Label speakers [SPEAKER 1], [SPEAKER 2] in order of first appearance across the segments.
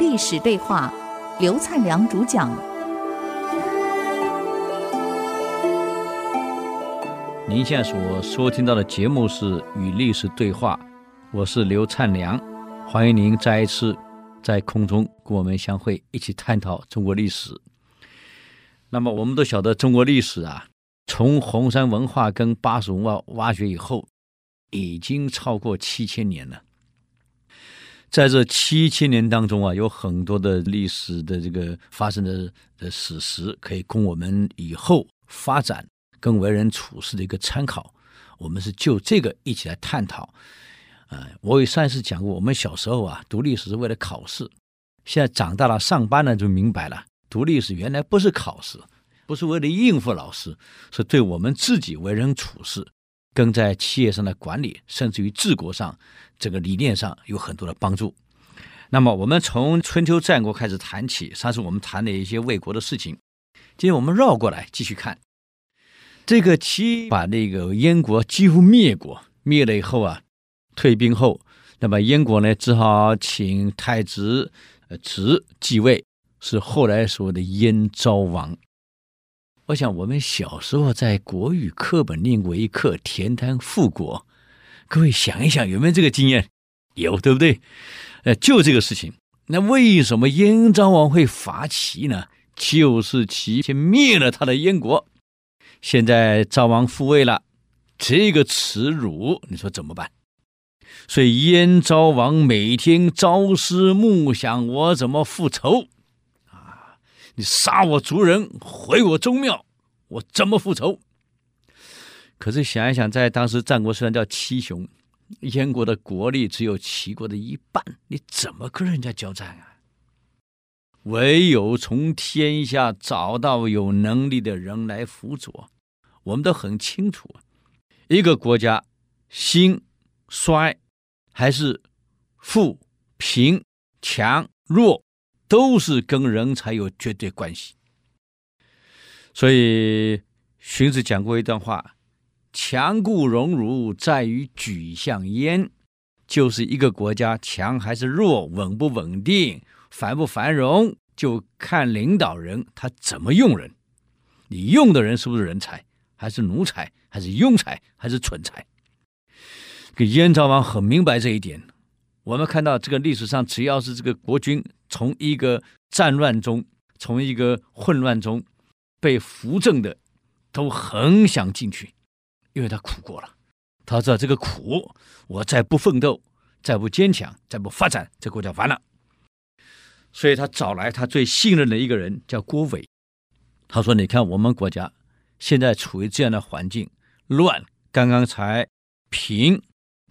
[SPEAKER 1] 历史对话，刘灿良主讲。
[SPEAKER 2] 您现在所收听到的节目是《与历史对话》，我是刘灿良，欢迎您再一次在空中跟我们相会，一起探讨中国历史。那么，我们都晓得中国历史啊，从红山文化跟巴蜀文化挖掘以后，已经超过七千年了。在这七千年当中啊，有很多的历史的这个发生的的史实，可以供我们以后发展跟为人处事的一个参考。我们是就这个一起来探讨。啊，我也上一次讲过，我们小时候啊读历史是为了考试，现在长大了上班了就明白了，读历史原来不是考试，不是为了应付老师，是对我们自己为人处事。跟在企业上的管理，甚至于治国上，这个理念上有很多的帮助。那么，我们从春秋战国开始谈起，上次我们谈了一些魏国的事情。今天我们绕过来继续看，这个齐把那个燕国几乎灭国，灭了以后啊，退兵后，那么燕国呢，只好请太子呃子继位，是后来所谓的燕昭王。我想，我们小时候在国语课本念过一课《田单复国》，各位想一想，有没有这个经验？有，对不对？呃，就这个事情。那为什么燕昭王会伐齐呢？就是齐先灭了他的燕国，现在昭王复位了，这个耻辱，你说怎么办？所以燕昭王每天朝思暮想，我怎么复仇？你杀我族人，毁我宗庙，我怎么复仇？可是想一想，在当时战国虽然叫七雄，燕国的国力只有齐国的一半，你怎么跟人家交战啊？唯有从天下找到有能力的人来辅佐。我们都很清楚，一个国家兴衰还是富贫强弱。都是跟人才有绝对关系，所以荀子讲过一段话：“强固荣辱在于举相焉。”就是一个国家强还是弱，稳不稳定，繁不繁荣，就看领导人他怎么用人。你用的人是不是人才，还是奴才，还是庸才，还是蠢才？这燕昭王很明白这一点。我们看到这个历史上，只要是这个国君从一个战乱中，从一个混乱中被扶正的，都很想进去，因为他苦过了，他知道这个苦，我再不奋斗，再不坚强，再不发展，这国家完了。所以他找来他最信任的一个人，叫郭伟。他说：“你看，我们国家现在处于这样的环境，乱，刚刚才平，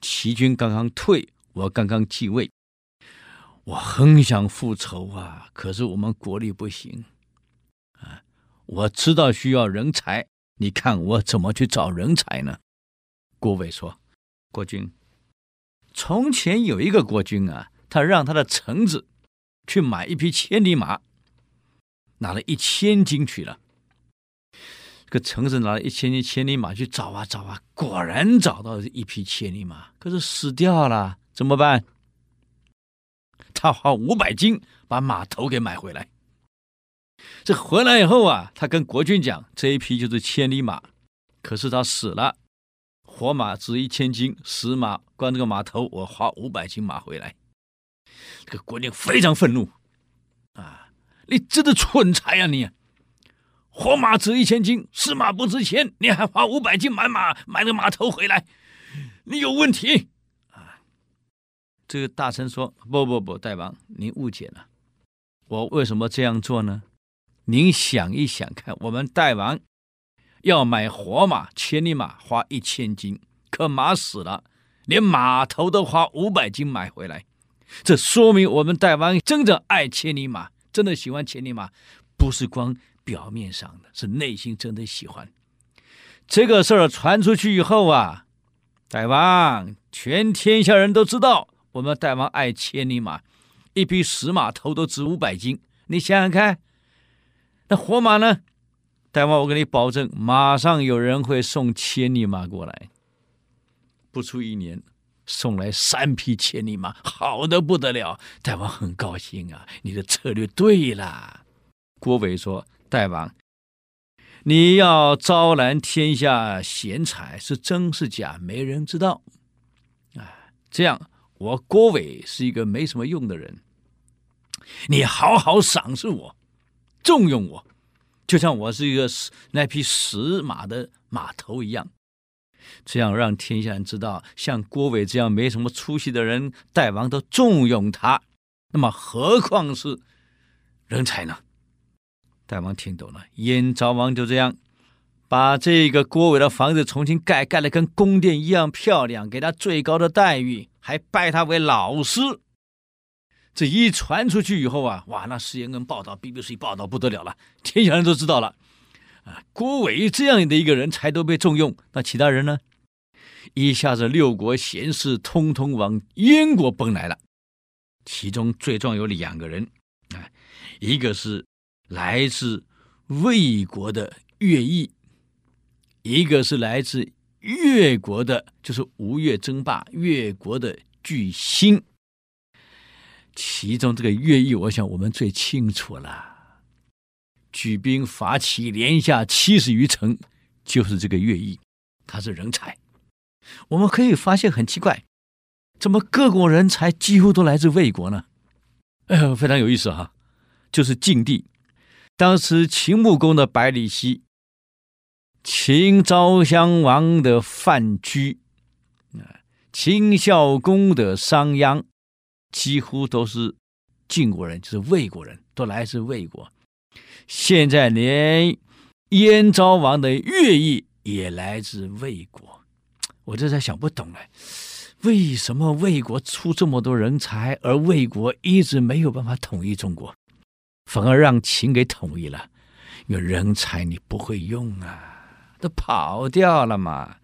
[SPEAKER 2] 齐军刚刚退。”我刚刚继位，我很想复仇啊！可是我们国力不行啊！我知道需要人才，你看我怎么去找人才呢？郭伟说：“国君，从前有一个国君啊，他让他的臣子去买一匹千里马，拿了一千斤去了。这个臣子拿了一千斤千里马去找啊找啊，果然找到一匹千里马，可是死掉了。”怎么办？他花五百金把马头给买回来。这回来以后啊，他跟国君讲，这一匹就是千里马。可是他死了，活马值一千斤，死马关这个马头，我花五百斤买回来。这个国君非常愤怒啊！你真的蠢材呀你！活马值一千斤，死马不值钱，你还花五百斤买马，买个马头回来，你有问题。这个大臣说：“不不不，大王，您误解了。我为什么这样做呢？您想一想看，我们大王要买活马，千里马花一千斤，可马死了，连马头都花五百斤买回来。这说明我们大王真的爱千里马，真的喜欢千里马，不是光表面上的，是内心真的喜欢。这个事儿传出去以后啊，大王，全天下人都知道。”我们大王爱千里马，一匹死马头都值五百斤。你想想看，那活马呢？大王，我给你保证，马上有人会送千里马过来。不出一年，送来三匹千里马，好的不得了。大王很高兴啊，你的策略对了。郭伟说：“大王，你要招揽天下贤才，是真是假，没人知道。啊，这样我郭伟是一个没什么用的人，你好好赏识我，重用我，就像我是一个那匹死马的马头一样。”这样让天下人知道，像郭伟这样没什么出息的人，大王都重用他，那么何况是人才呢？大王听懂了，燕昭王就这样把这个郭伟的房子重新盖，盖得跟宫殿一样漂亮，给他最高的待遇，还拜他为老师。这一传出去以后啊，哇，那世言跟报道 BBC 报道不得了了，天下人都知道了。啊郭伟这样的一个人才都被重用，那其他人呢？一下子六国贤士通通往燕国奔来了。其中最重要有两个人啊，一个是来自魏国的乐毅，一个是来自越国的，就是吴越争霸越国的巨星。其中这个乐毅，我想我们最清楚了。举兵伐齐，连下七十余城，就是这个乐毅，他是人才。我们可以发现很奇怪，怎么各国人才几乎都来自魏国呢？哎呦，非常有意思哈！就是晋帝，当时秦穆公的百里奚，秦昭襄王的范雎，啊，秦孝公的商鞅，几乎都是晋国人，就是魏国人，都来自魏国。现在连燕昭王的乐毅也来自魏国，我这才想不懂了，为什么魏国出这么多人才，而魏国一直没有办法统一中国，反而让秦给统一了？因为人才你不会用啊，都跑掉了嘛。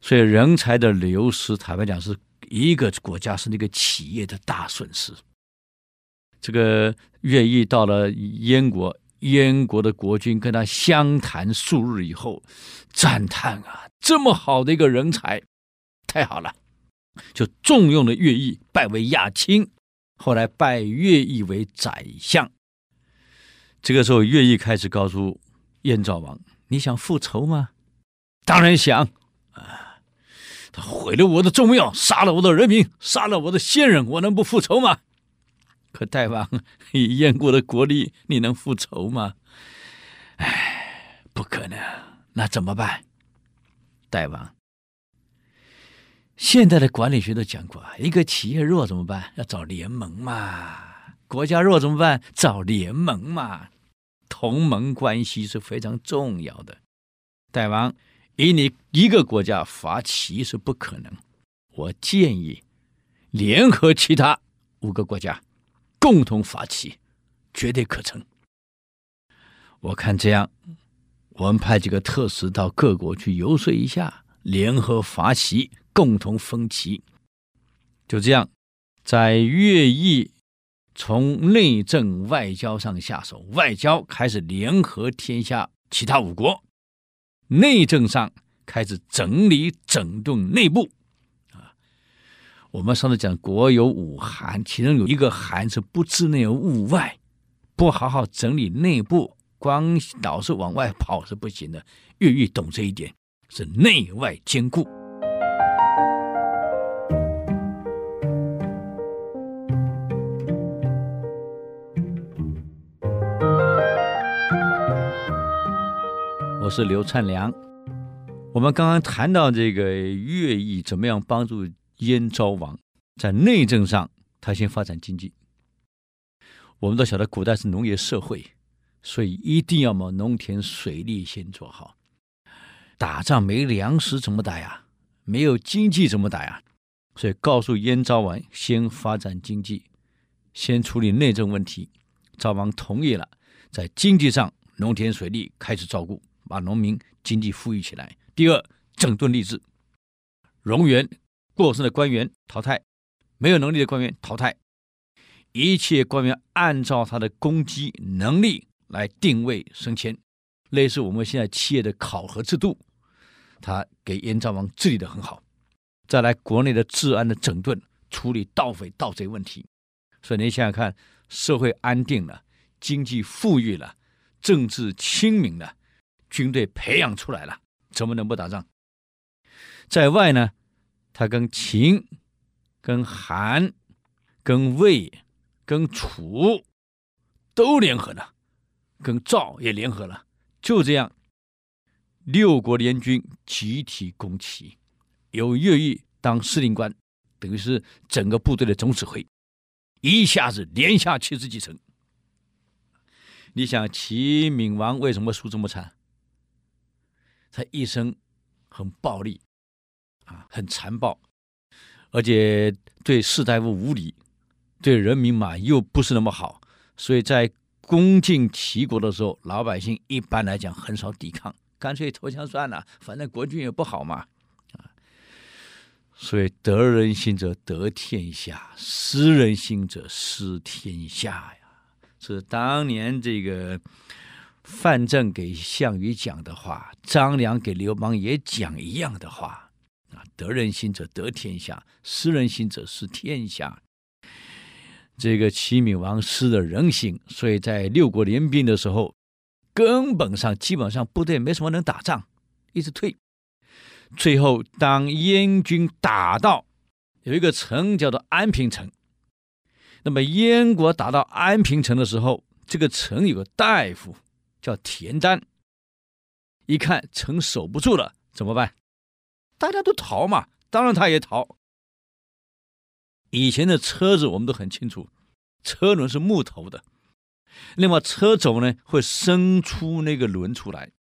[SPEAKER 2] 所以人才的流失，坦白讲是一个国家是那个企业的大损失。这个乐毅到了燕国。燕国的国君跟他相谈数日以后，赞叹啊，这么好的一个人才，太好了，就重用了乐毅，拜为亚卿，后来拜乐毅为宰相。这个时候，乐毅开始告诉燕昭王：“你想复仇吗？当然想啊！他毁了我的宗庙，杀了我的人民，杀了我的先人，我能不复仇吗？”可大王以燕国的国力，你能复仇吗？哎，不可能。那怎么办？大王，现在的管理学都讲过，一个企业弱怎么办？要找联盟嘛。国家弱怎么办？找联盟嘛。同盟关系是非常重要的。大王，以你一个国家伐齐是不可能。我建议联合其他五个国家。共同伐齐，绝对可成。我看这样，我们派几个特使到各国去游说一下，联合伐齐，共同分齐。就这样，在乐毅从内政外交上下手，外交开始联合天下其他五国，内政上开始整理整顿内部。啊我们上次讲国有五寒，其中有一个寒是不知内而务外，不好好整理内部，光老是往外跑是不行的。越狱懂这一点，是内外兼顾。是刘灿良，我们刚刚谈到这个乐毅怎么样帮助。燕昭王在内政上，他先发展经济。我们都晓得，古代是农业社会，所以一定要把农田水利先做好。打仗没粮食怎么打呀？没有经济怎么打呀？所以告诉燕昭王，先发展经济，先处理内政问题。昭王同意了，在经济上，农田水利开始照顾，把农民经济富裕起来。第二，整顿吏治，荣员。过剩的官员淘汰，没有能力的官员淘汰，一切官员按照他的功绩能力来定位升迁，类似我们现在企业的考核制度，他给燕昭王治理的很好。再来国内的治安的整顿，处理盗匪盗贼问题。所以你想想看，社会安定了，经济富裕了，政治清明了，军队培养出来了，怎么能不打仗？在外呢，他跟秦、跟韩、跟魏、跟楚都联合了，跟赵也联合了，就这样，六国联军集体攻齐，由乐毅当司令官，等于是整个部队的总指挥。一下子连下七十几城，你想齐闵王为什么输这么惨？他一生很暴力，啊，很残暴，而且对士大夫无礼，对人民嘛又不是那么好，所以在攻进齐国的时候，老百姓一般来讲很少抵抗，干脆投降算了，反正国军也不好嘛。所以得人心者得天下，失人心者失天下呀。是当年这个范正给项羽讲的话，张良给刘邦也讲一样的话啊。得人心者得天下，失人心者失天下。这个齐闵王失了人心，所以在六国联兵的时候，根本上基本上部队没什么能打仗，一直退。最后，当燕军打到有一个城叫做安平城，那么燕国打到安平城的时候，这个城有个大夫叫田单，一看城守不住了，怎么办？大家都逃嘛，当然他也逃。以前的车子我们都很清楚，车轮是木头的，那么车轴呢会伸出那个轮出来。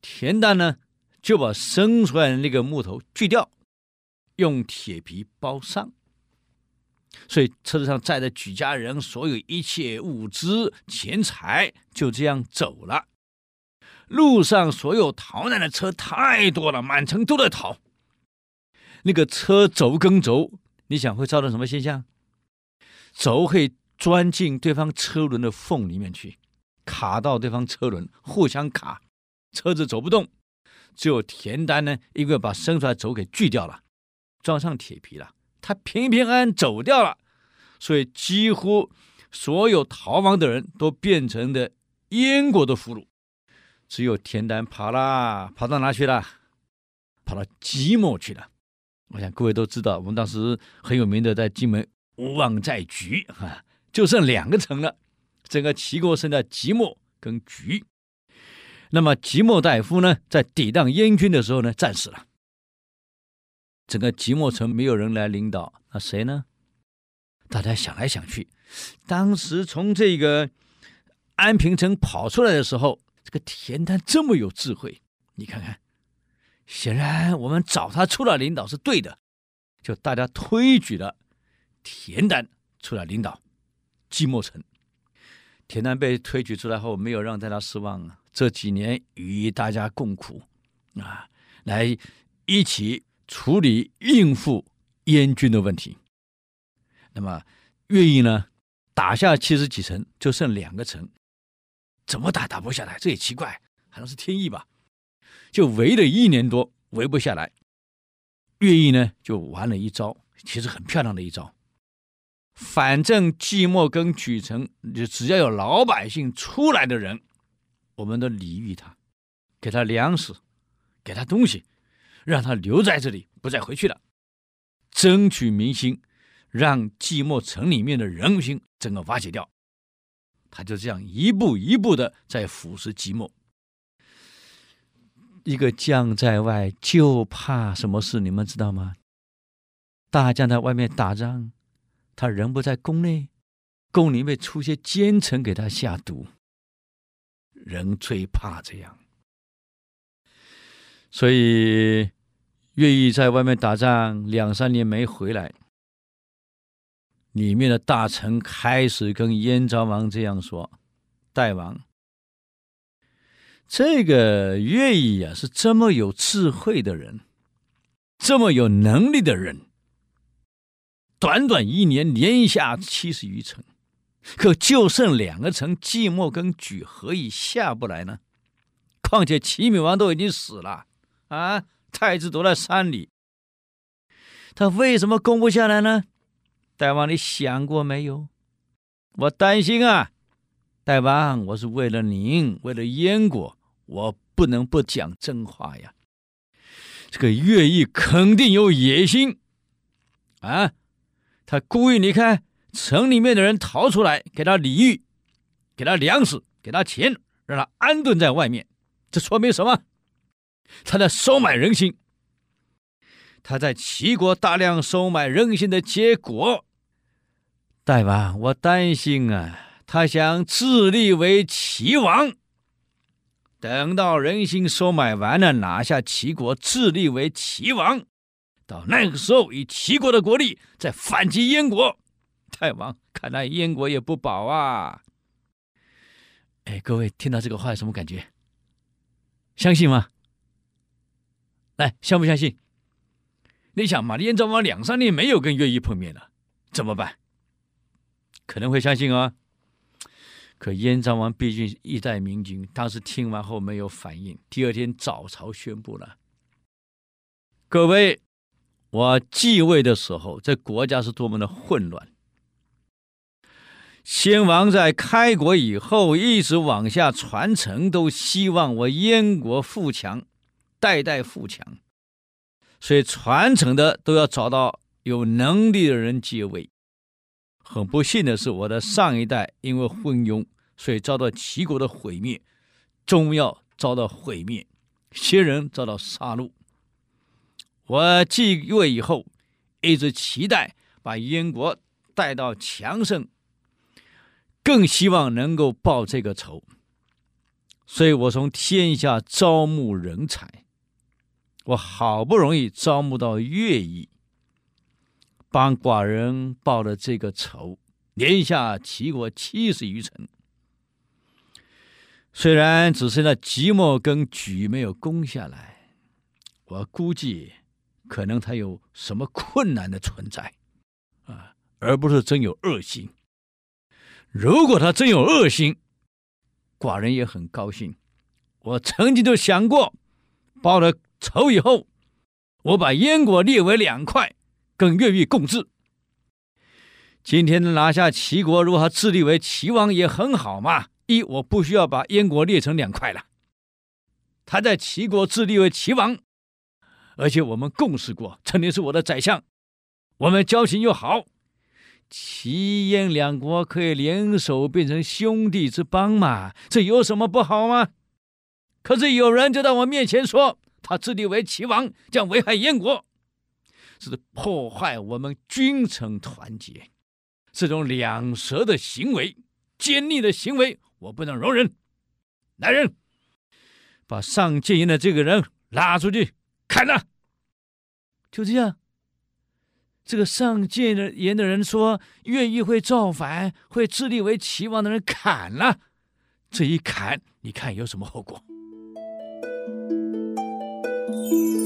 [SPEAKER 2] 田单呢？就把伸出来的那个木头锯掉，用铁皮包上，所以车子上载的举家人，所有一切物资钱财就这样走了。路上所有逃难的车太多了，满城都在逃。那个车轴跟轴，你想会造成什么现象？轴会钻进对方车轮的缝里面去，卡到对方车轮，互相卡，车子走不动。只有田单呢，一个把伸出来轴给锯掉了，装上铁皮了，他平平安安走掉了。所以几乎所有逃亡的人都变成了燕国的俘虏，只有田单跑了，跑到哪去了？跑到即墨去了。我想各位都知道，我们当时很有名的在荆门无望在局啊，就剩两个城了，整个齐国剩下即墨跟莒。那么即墨大夫呢，在抵挡燕军的时候呢，战死了。整个即墨城没有人来领导，那谁呢？大家想来想去，当时从这个安平城跑出来的时候，这个田单这么有智慧，你看看，显然我们找他出来领导是对的，就大家推举了田单出来领导即墨城。田单被推举出来后，没有让大家失望啊。这几年与大家共苦，啊，来一起处理应付燕军的问题。那么乐毅呢，打下七十几城，就剩两个城，怎么打打不下来？这也奇怪，好像是天意吧？就围了一年多，围不下来。乐毅呢，就玩了一招，其实很漂亮的一招。反正即墨跟曲城，只要有老百姓出来的人。我们都礼遇他，给他粮食，给他东西，让他留在这里，不再回去了，争取民心，让寂寞城里面的人心整个瓦解掉。他就这样一步一步的在腐蚀寂寞。一个将在外，就怕什么事？你们知道吗？大将在外面打仗，他人不在宫内，宫里面出些奸臣给他下毒。人最怕这样，所以乐毅在外面打仗两三年没回来，里面的大臣开始跟燕昭王这样说：“大王，这个乐毅啊，是这么有智慧的人，这么有能力的人，短短一年连下七十余城。”可就剩两个城，即墨跟莒，何以下不来呢？况且齐闵王都已经死了啊，太子躲在山里，他为什么攻不下来呢？大王，你想过没有？我担心啊，大王，我是为了您，为了燕国，我不能不讲真话呀。这个乐毅肯定有野心啊！他故意，你看城里面的人逃出来，给他礼遇，给他粮食，给他钱，让他安顿在外面。这说明什么？他在收买人心。他在齐国大量收买人心的结果，大王，我担心啊，他想自立为齐王。等到人心收买完了，拿下齐国，自立为齐王，到那个时候，以齐国的国力再反击燕国，大王，看来燕国也不保啊！哎，各位听到这个话有什么感觉？相信吗？哎，相不相信？你想嘛，燕昭王两三年没有跟乐毅碰面了，怎么办？可能会相信啊、哦。可燕昭王毕竟一代明君，当时听完后没有反应。第二天早朝宣布了：各位，我继位的时候，这国家是多么的混乱。先王在开国以后，一直往下传承，都希望我燕国富强，代代富强。所以传承的都要找到有能力的人接位。很不幸的是，我的上一代因为昏庸，所以遭到齐国的毁灭，宗庙遭到毁灭，先人遭到杀戮。我继位以后，一直期待把燕国带到强盛，更希望能够报这个仇。所以我从天下招募人才，我好不容易招募到乐毅。帮寡人报了这个仇，连下齐国七十余城。虽然只是那即墨跟莒没有攻下来，我估计可能他有什么困难的存在，啊，而不是真有恶心。如果他真有恶心，寡人也很高兴。我曾经就想过，报了仇以后，我把燕国列为两块。跟越狱共治。今天拿下齐国，如果他自立为齐王也很好嘛。一，我不需要把燕国列成两块了。他在齐国自立为齐王，而且我们共事过，曾经是我的宰相，我们交情又好，齐燕两国可以联手变成兄弟之邦嘛？这有什么不好吗？可是有人就在我面前说，他自立为齐王将危害燕国。是破坏我们君臣团结，这种两舌的行为、奸佞的行为，我不能容忍。来人，把上谏言的这个人拉出去砍了。就这样，这个上谏言的人说，愿意会造反，会自立为齐王的人砍了。这一砍，你看有什么后果？you.